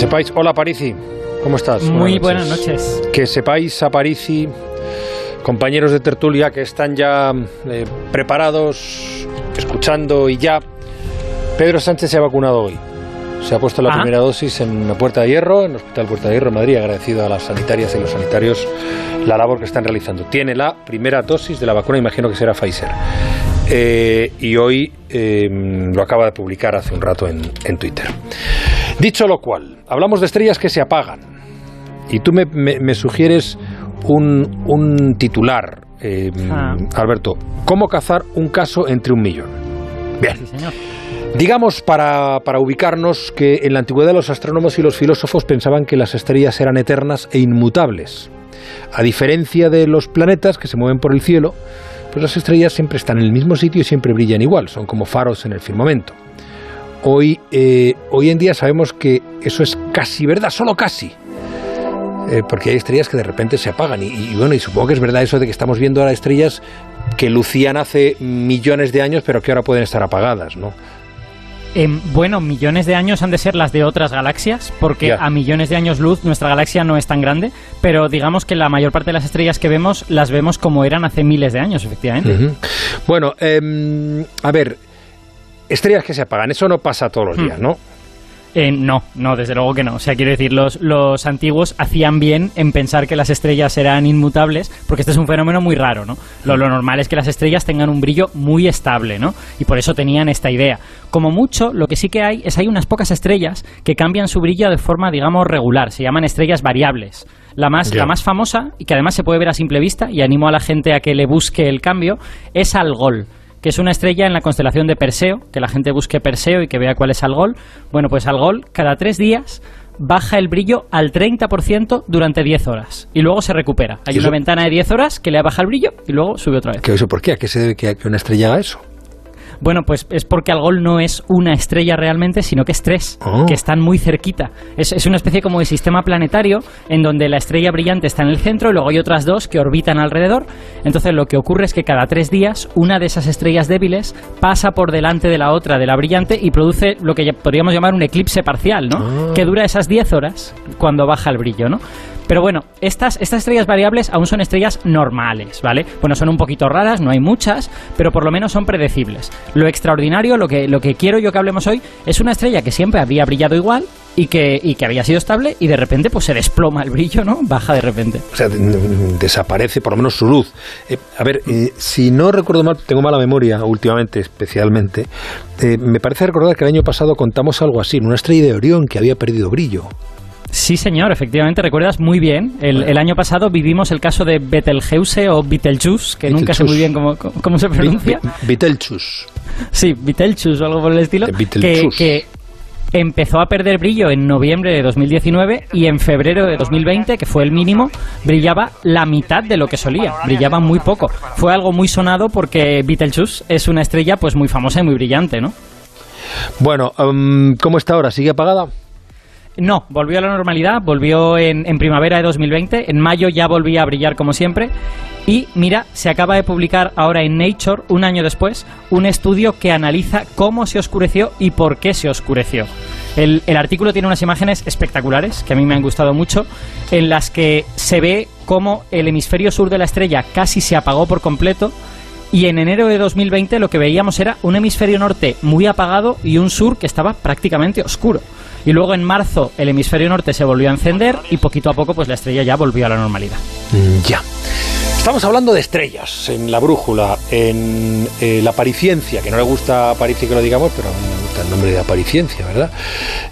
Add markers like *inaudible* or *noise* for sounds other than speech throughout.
sepáis, hola Parisi, ¿cómo estás? Muy buenas noches. Que sepáis a Parisi, compañeros de tertulia que están ya eh, preparados, escuchando y ya. Pedro Sánchez se ha vacunado hoy. Se ha puesto la Ah. primera dosis en la Puerta de Hierro, en el Hospital Puerta de Hierro en Madrid, agradecido a las sanitarias y los sanitarios la labor que están realizando. Tiene la primera dosis de la vacuna, imagino que será Pfizer. Eh, y hoy eh, lo acaba de publicar hace un rato en, en Twitter. Dicho lo cual, hablamos de estrellas que se apagan. Y tú me, me- me sugieres un, un titular, eh, Ah. Alberto. ¿Cómo cazar un caso entre un millón? Bien. Sí, señor. Digamos, para, para ubicarnos, que en la antigüedad los astrónomos y los filósofos pensaban que las estrellas eran eternas e inmutables. A diferencia de los planetas que se mueven por el cielo, pues las estrellas siempre están en el mismo sitio y siempre brillan igual, son como faros en el firmamento. Hoy, eh, hoy en día sabemos que eso es casi verdad, solo casi. Eh, porque hay estrellas que de repente se apagan. Y, y bueno, y supongo que es verdad eso de que estamos viendo ahora estrellas que lucían hace millones de años, pero que ahora pueden estar apagadas, ¿no? Em, bueno, millones de años han de ser las de otras galaxias, porque a millones de años luz nuestra galaxia no es tan grande, pero digamos que la mayor parte de las estrellas que vemos las vemos como eran hace miles de años, efectivamente. Bueno, em, a ver, estrellas que se apagan, eso no pasa todos los Hmm. días, ¿no? Eh, no, no, desde luego que no. O sea, quiero decir, los, los antiguos hacían bien en pensar que las estrellas eran inmutables, porque este es un fenómeno muy raro, ¿no? Lo, lo normal es que las estrellas tengan un brillo muy estable, ¿no? Y por eso tenían esta idea. Como mucho, lo que sí que hay es hay unas pocas estrellas que cambian su brillo de forma, digamos, regular. Se llaman estrellas variables. La más, la más famosa, y que además se puede ver a simple vista, y animo a la gente a que le busque el cambio, es Algol que es una estrella en la constelación de Perseo, que la gente busque Perseo y que vea cuál es Algol. Bueno, pues Algol cada tres días baja el brillo al 30% durante 10 horas y luego se recupera. Hay una ventana de 10 horas que le baja el brillo y luego sube otra vez. ¿Qué, eso por qué? ¿A qué se debe que una estrella haga eso? Bueno, pues es porque Algol no es una estrella realmente, sino que es tres, Oh. que están muy cerquita. Es, es una especie como de sistema planetario en donde la estrella brillante está en el centro y luego hay otras dos que orbitan alrededor. Entonces lo que ocurre es que cada tres días una de esas estrellas débiles pasa por delante de la otra, de la brillante, y produce lo que podríamos llamar un eclipse parcial, ¿no? Ah. Que dura esas 10 horas cuando baja el brillo, ¿no? Pero bueno, estas, estrellas variables aún son estrellas normales, ¿vale? Bueno, son un poquito raras, no hay muchas, pero por lo menos son predecibles. Lo extraordinario, lo que, quiero yo que hablemos hoy, es una estrella que siempre había brillado igual y que, había sido estable y de repente pues se desploma el brillo, ¿no? Baja de repente. O sea, de- de- desaparece por lo menos su luz. Eh, a ver, eh, si no recuerdo mal, tengo mala memoria últimamente, especialmente, eh, me parece recordar que el año pasado contamos algo así, una estrella de Orión que había perdido brillo. Sí, señor, efectivamente, recuerdas muy bien. El, el año pasado vivimos el caso de Betelgeuse o Betelgeuse, que nunca sé muy bien cómo, cómo- se pronuncia. Betelgeuse. Sí, Betelgeuse o algo por el estilo. Que, que empezó a perder brillo en noviembre de 2019 y en febrero de 2020, que fue el mínimo, brillaba la mitad de lo que solía. Brillaba muy poco. Fue algo muy sonado porque Betelgeuse es una estrella pues muy famosa y muy brillante, ¿no? Bueno, em, ¿cómo está ahora? ¿Sigue apagada? No, volvió a la normalidad, volvió en, primavera de 2020, en mayo ya volvía a brillar como siempre. Y mira, se acaba de publicar ahora en Nature, un año después, un estudio que analiza cómo se oscureció y por qué se oscureció. El, el artículo tiene unas imágenes espectaculares, que a mí me han gustado mucho, en las que se ve cómo el hemisferio sur de la estrella casi se apagó por completo y en enero de 2020 lo que veíamos era un hemisferio norte muy apagado y un sur que estaba prácticamente oscuro. Y luego en marzo el hemisferio norte se volvió a encender y poquito a poco pues la estrella ya volvió a la normalidad. Mm, Ya. Estamos hablando de estrellas en la brújula, en eh, la pariciencia, que no le gusta a que lo digamos, pero a mí me gusta el nombre de apariciencia, ¿verdad?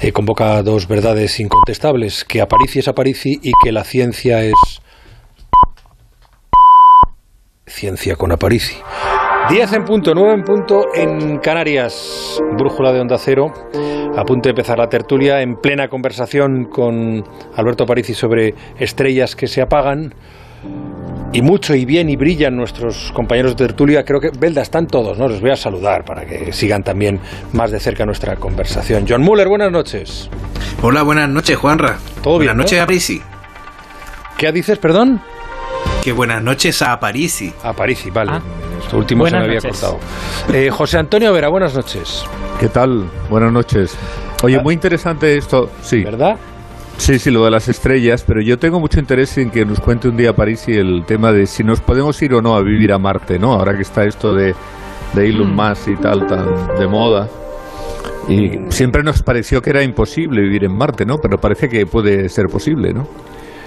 Eh, convoca dos verdades incontestables, que Aparici es Aparici y que la ciencia es ciencia con Aparici. 10 en punto, 9 en punto en Canarias, brújula de Onda Cero. A punto de empezar la tertulia en plena conversación con Alberto Aparici sobre estrellas que se apagan. Y mucho y bien y brillan nuestros compañeros de tertulia. Creo que, Belda, están todos, ¿no? Les voy a saludar para que sigan también más de cerca nuestra conversación. John Muller, buenas noches. Hola, buenas noches, Juanra. Todo bien, Buenas noches ¿no? a Parisi. ¿Qué dices, perdón? Que buenas noches a Parisi. A Parisi, vale. Ah. Esto último se me Buenas había noches. cortado. Eh, José Antonio Vera, buenas noches. ¿Qué tal? Buenas noches. Oye, Ah. muy interesante esto. Sí. ¿Verdad? Sí, sí, lo de las estrellas, pero yo tengo mucho interés en que nos cuente un día París y el tema de si nos podemos ir o no a vivir a Marte, ¿no? Ahora que está esto de, de Elon mm. Musk y tal, tan de moda. Y siempre nos pareció que era imposible vivir en Marte, ¿no? Pero parece que puede ser posible, ¿no?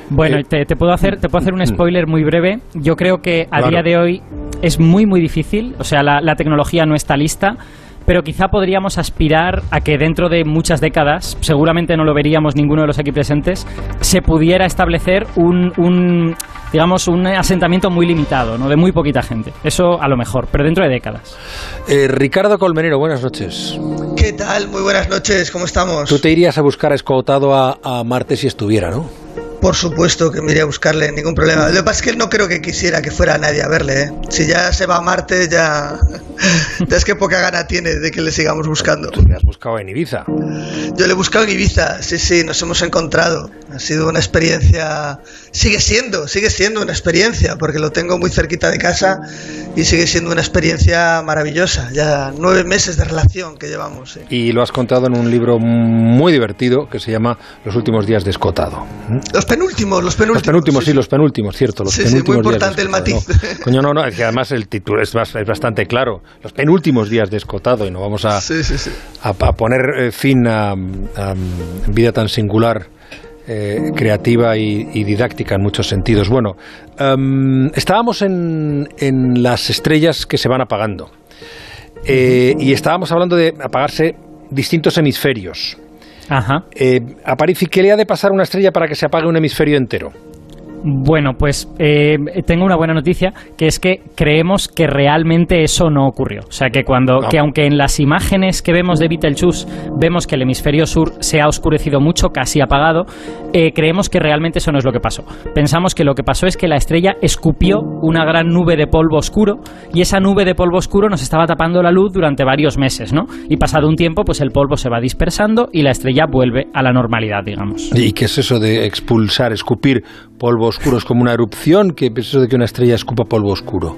Bueno, eh, te, puedo hacer, te puedo hacer un mm. spoiler muy breve. Yo creo que a día de hoy es muy, muy difícil. O sea, la, tecnología no está lista pero quizá podríamos aspirar a que dentro de muchas décadas, seguramente no lo veríamos ninguno de los aquí presentes, se pudiera establecer un, digamos, un asentamiento muy limitado, ¿no? de muy poquita gente. Eso a lo mejor, pero dentro de décadas. Eh, Ricardo Colmenero, buenas noches. ¿Qué tal? Muy buenas noches, ¿cómo estamos? Tú te irías a buscar escotado a, a Marte si estuviera, ¿no? Por supuesto que me iría a buscarle, ningún problema. Lo que pasa es que no creo que quisiera que fuera nadie a verle. ¿eh? Si ya se va a Marte, ya, *laughs* ya es que poca gana tiene de que le sigamos buscando. ¿Tú le has buscado en Ibiza? Yo le he buscado en Ibiza, sí, sí, nos hemos encontrado. Ha sido una experiencia, sigue siendo, sigue siendo una experiencia, porque lo tengo muy cerquita de casa y sigue siendo una experiencia maravillosa. Ya nueve meses de relación que llevamos. Y lo has contado en un libro muy divertido que se llama Los últimos días de Escotado. Los penúltimos, los penúltimos. Los penúltimos, sí, los penúltimos, cierto. Los sí, penúltimos sí, muy importante el matiz. No. Coño, no, no, es que además el título es, bastante claro. Los penúltimos días de escotado y no vamos a, a, poner eh, fin a, vida tan singular. Eh, creativa y, didáctica en muchos sentidos. Bueno, em, estábamos en, en, las estrellas que se van apagando eh, y estábamos hablando de apagarse distintos hemisferios. Ajá. Eh, a París, ¿qué le ha de pasar una estrella para que se apague un hemisferio entero? Bueno, pues eh, tengo una buena noticia, que es que creemos que realmente eso no ocurrió. O sea, que cuando, que aunque en las imágenes que vemos de Betelgeuse vemos que el hemisferio sur se ha oscurecido mucho, casi apagado, eh, creemos que realmente eso no es lo que pasó. Pensamos que lo que pasó es que la estrella escupió una gran nube de polvo oscuro y esa nube de polvo oscuro nos estaba tapando la luz durante varios meses, ¿no? Y pasado un tiempo, pues el polvo se va dispersando y la estrella vuelve a la normalidad, digamos. ¿Y qué es eso de expulsar, escupir polvo oscuro? ¿Es como una erupción? ¿Qué es eso de que una estrella escupa polvo oscuro?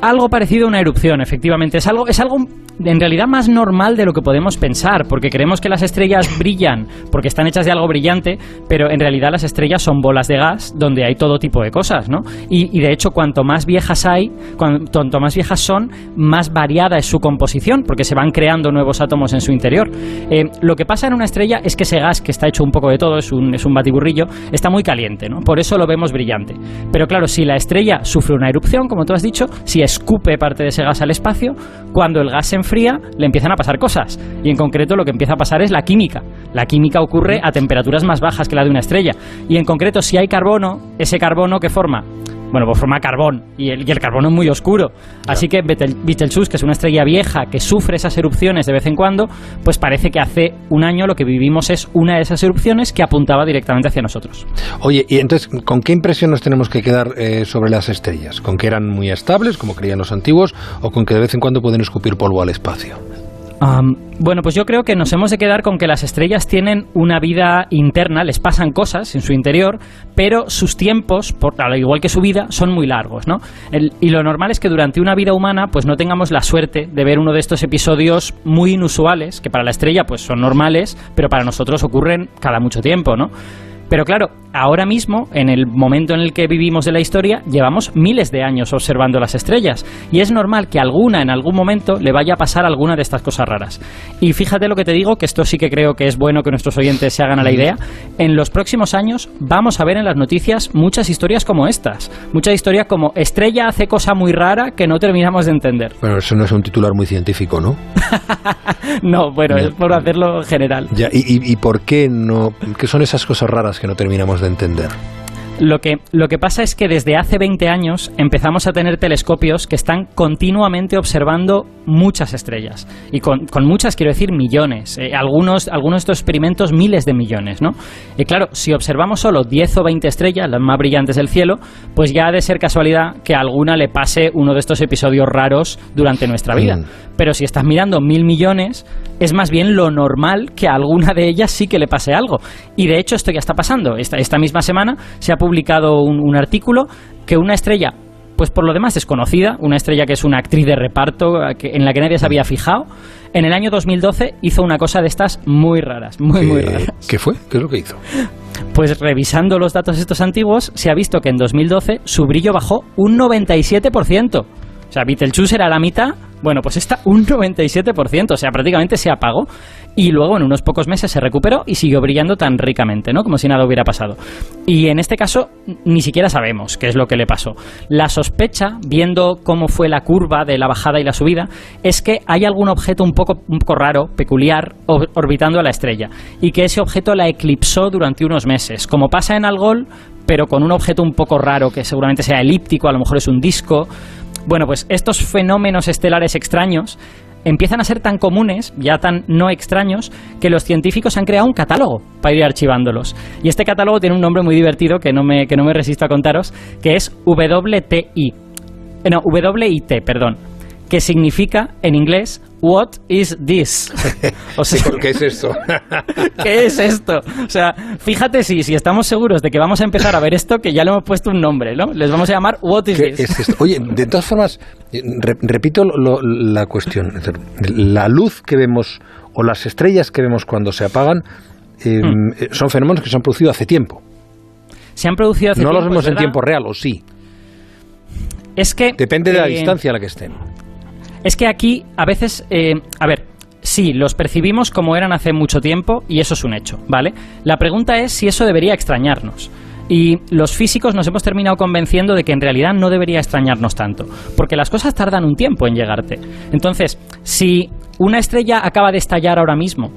Algo parecido a una erupción, efectivamente. Es algo, es algo en realidad más normal de lo que podemos pensar, porque creemos que las estrellas *laughs* brillan porque están hechas de algo brillante, pero en realidad las estrellas son bolas de gas donde hay todo tipo de cosas, ¿no? Y, de hecho, cuanto más viejas hay, cuanto más viejas son, más variada es su composición, porque se van creando nuevos átomos en su interior. Eh, lo que pasa en una estrella es que ese gas, que está hecho un poco de todo, es un, es un batiburrillo, está muy caliente, ¿no? Por eso lo vemos brillante. Pero claro, si la estrella sufre una erupción, como tú has dicho, si escupe parte de ese gas al espacio, cuando el gas se enfría le empiezan a pasar cosas. Y en concreto lo que empieza a pasar es la química. La química ocurre a temperaturas más bajas que la de una estrella. Y en concreto si hay carbono, ese carbono que forma bueno, pues forma carbón y el, el carbono es muy oscuro. Así que Betelgeuse, que es una estrella vieja que sufre esas erupciones de vez en cuando, pues parece que hace un año lo que vivimos es una de esas erupciones que apuntaba directamente hacia nosotros. Oye, y entonces, ¿con qué impresión nos tenemos que quedar eh, sobre las estrellas? ¿Con que eran muy estables, como creían los antiguos, o con que de vez en cuando pueden escupir polvo al espacio? Bueno, pues yo creo que nos hemos de quedar con que las estrellas tienen una vida interna, les pasan cosas en su interior, pero sus tiempos, por, al igual que su vida, son muy largos, ¿no? y lo normal es que durante una vida humana, pues no tengamos la suerte de ver uno de estos episodios muy inusuales, que para la estrella, pues son normales, pero para nosotros ocurren cada mucho tiempo, ¿no? Pero claro, ahora mismo, en el momento en el que vivimos de la historia, llevamos miles de años observando las estrellas y es normal que alguna en algún momento le vaya a pasar alguna de estas cosas raras. Y fíjate lo que te digo, que esto sí que creo que es bueno que nuestros oyentes se hagan a la idea. En los próximos años vamos a ver en las noticias muchas historias como estas. Muchas historias como estrella hace cosa muy rara que no terminamos de entender. Bueno, eso no es un titular muy científico, ¿no? *laughs* no, bueno, es por hacerlo general. Ya, ¿y, y por qué no? ¿Qué son esas cosas raras que no terminamos de entender. Lo que, lo que pasa es que desde hace 20 años empezamos a tener telescopios que están continuamente observando muchas estrellas. Y con, muchas quiero decir millones. Eh, algunos, algunos de estos experimentos miles de millones, ¿no? Y claro, si observamos solo 10 o 20 estrellas, las más brillantes del cielo, pues ya ha de ser casualidad que a alguna le pase uno de estos episodios raros durante nuestra vida. Mm. Pero si estás mirando mil millones, es más bien lo normal que a alguna de ellas sí que le pase algo. Y de hecho esto ya está pasando. Esta, esta misma semana se ha publicado un, artículo que una estrella pues por lo demás desconocida, una estrella que es una actriz de reparto en la que nadie se había fijado, en el año 2012 hizo una cosa de estas muy raras, muy, muy raras. ¿Qué fue? ¿Qué es lo que hizo? Pues revisando los datos estos antiguos, se ha visto que en 2012 su brillo bajó un 97%. O sea, Betelgeuse era la mitad, bueno, pues está un 97%, o sea, prácticamente se apagó y luego en unos pocos meses se recuperó y siguió brillando tan ricamente, ¿no? Como si nada hubiera pasado. Y en este caso ni siquiera sabemos qué es lo que le pasó. La sospecha, viendo cómo fue la curva de la bajada y la subida, es que hay algún objeto un poco, un poco raro, peculiar, orbitando a la estrella y que ese objeto la eclipsó durante unos meses. Como pasa en Algol, pero con un objeto un poco raro que seguramente sea elíptico, a lo mejor es un disco. Bueno, pues estos fenómenos estelares extraños empiezan a ser tan comunes, ya tan no extraños, que los científicos han creado un catálogo para ir archivándolos. Y este catálogo tiene un nombre muy divertido que no me, que no me resisto a contaros, que es WTI. Eh, no, WIT, perdón que significa en inglés What is this? *laughs* O sea, ¿Qué es esto? *laughs* ¿Qué es esto? O sea, fíjate si, si estamos seguros de que vamos a empezar a ver esto, que ya le hemos puesto un nombre, ¿no? Les vamos a llamar What is this? Oye, de todas formas, repito la cuestión. La luz que vemos o las estrellas que vemos cuando se apagan em, hmm. eh, son fenómenos que se han producido hace tiempo. Se han producido hace no tiempo. No los vemos en tiempo real, ¿o sí? Es que. Depende de la eh, distancia a la que estén. Es que aquí a veces, eh, a ver, sí, los percibimos como eran hace mucho tiempo y eso es un hecho, ¿vale? La pregunta es si eso debería extrañarnos. Y los físicos nos hemos terminado convenciendo de que en realidad no debería extrañarnos tanto, porque las cosas tardan un tiempo en llegarte. Entonces, si una estrella acaba de estallar ahora mismo,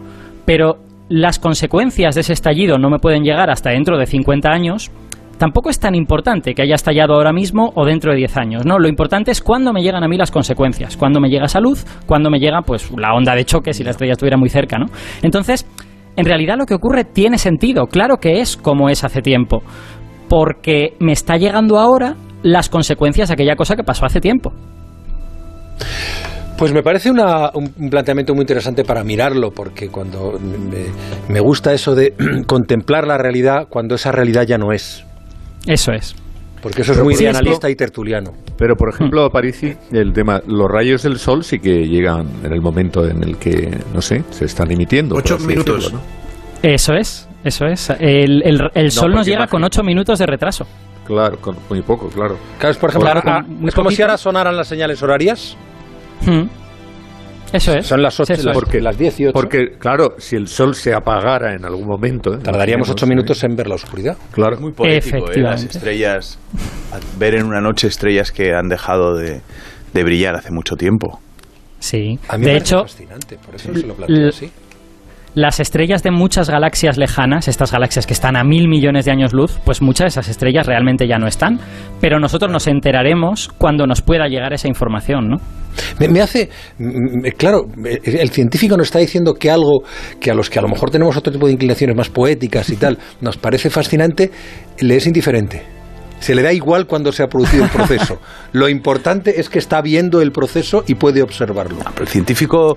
pero las consecuencias de ese estallido no me pueden llegar hasta dentro de 50 años, tampoco es tan importante que haya estallado ahora mismo o dentro de 10 años, ¿no? Lo importante es cuándo me llegan a mí las consecuencias, cuándo me llega esa luz, cuándo me llega pues la onda de choque si la estrella estuviera muy cerca, ¿no? Entonces, en realidad lo que ocurre tiene sentido, claro que es como es hace tiempo, porque me está llegando ahora las consecuencias de aquella cosa que pasó hace tiempo. Pues me parece un planteamiento muy interesante para mirarlo, porque cuando me gusta eso de *clears throat* contemplar la realidad cuando esa realidad ya no es. Eso es. Porque eso es muy analista y tertuliano. Pero, por ejemplo, Parisi, el tema, los rayos del sol sí que llegan en el momento en el que, no sé, se están emitiendo. Ocho minutos. Eso es, eso es. El, el, sol nos llega con ocho minutos de retraso. Claro, con muy poco, claro. Claro, por ejemplo, es como si ahora sonaran las señales horarias. Hmm. Eso es. Son las 8, las, porque, las 18. Porque, claro, si el sol se apagara en algún momento. ¿eh? Tardaríamos 8 minutos en ver la oscuridad. Claro. Es muy poético, ¿eh? Las estrellas. Ver en una noche estrellas que han dejado de, de brillar hace mucho tiempo. Sí. A mí de me hecho, fascinante, por eso se lo planteo así. Las estrellas de muchas galaxias lejanas, estas galaxias que están a mil millones de años luz, pues muchas de esas estrellas realmente ya no están. Pero nosotros nos enteraremos cuando nos pueda llegar esa información, ¿no? Me, hace, claro, el científico nos está diciendo que algo que a los que a lo mejor tenemos otro tipo de inclinaciones más poéticas y tal, *laughs* nos parece fascinante, le es indiferente. Se le da igual cuando se ha producido el proceso. *laughs* Lo importante es que está viendo el proceso y puede observarlo. pero el científico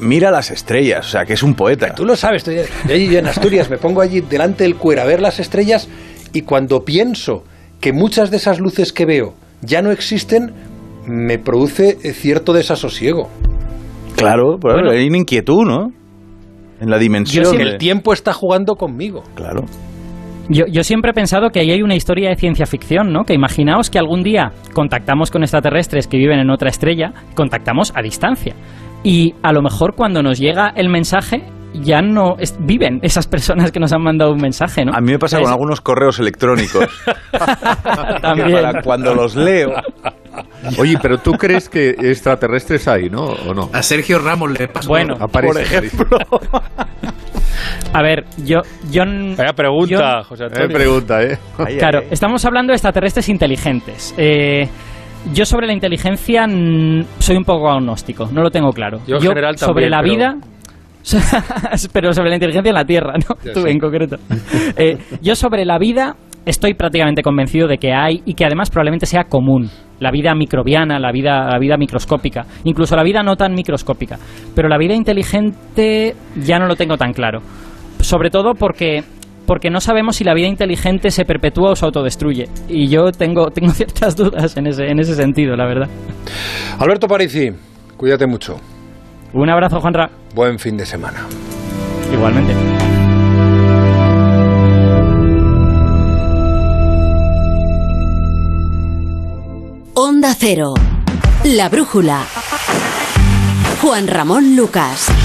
mira las estrellas, o sea, que es un poeta. Tú lo sabes, yo allí en Asturias me pongo allí delante del cuero a ver las estrellas y cuando pienso que muchas de esas luces que veo ya no existen, me produce cierto desasosiego. Claro, pero hay una inquietud, ¿no? En la dimensión. El tiempo está jugando conmigo. Claro. Yo, yo, siempre he pensado que ahí hay una historia de ciencia ficción, ¿no? Que imaginaos que algún día contactamos con extraterrestres que viven en otra estrella, contactamos a distancia. Y a lo mejor cuando nos llega el mensaje ya no viven esas personas que nos han mandado un mensaje, ¿no? A mí me pasa con algunos correos electrónicos. *laughs* También. cuando los leo. Oye, pero tú crees que extraterrestres hay, ¿no? ¿O no? A Sergio Ramos le pasa. Bueno, por ejemplo. *laughs* A ver, yo... yo Vaya pregunta, José Antonio. pregunta, ¿eh? claro, estamos hablando de extraterrestres inteligentes. Eh, yo sobre la inteligencia soy un poco agnóstico, no lo tengo claro. Yo, en general sobre la vida... *laughs* pero sobre la inteligencia en la Tierra, ¿no? Tú en concreto. Eh, yo sobre la vida estoy prácticamente convencido de que hay y que además probablemente sea común. La vida microbiana, la vida, la vida microscópica, incluso la vida no tan microscópica. Pero la vida inteligente ya no lo tengo tan claro. Sobre todo porque porque no sabemos si la vida inteligente se perpetúa o se autodestruye. Y yo tengo, tengo *laughs* ciertas dudas en ese, en ese sentido, la verdad. Alberto Parisi, cuídate mucho. Un abrazo, Juanra. Buen fin de semana. Igualmente. Onda Cero. La brújula. Juan Ramón Lucas.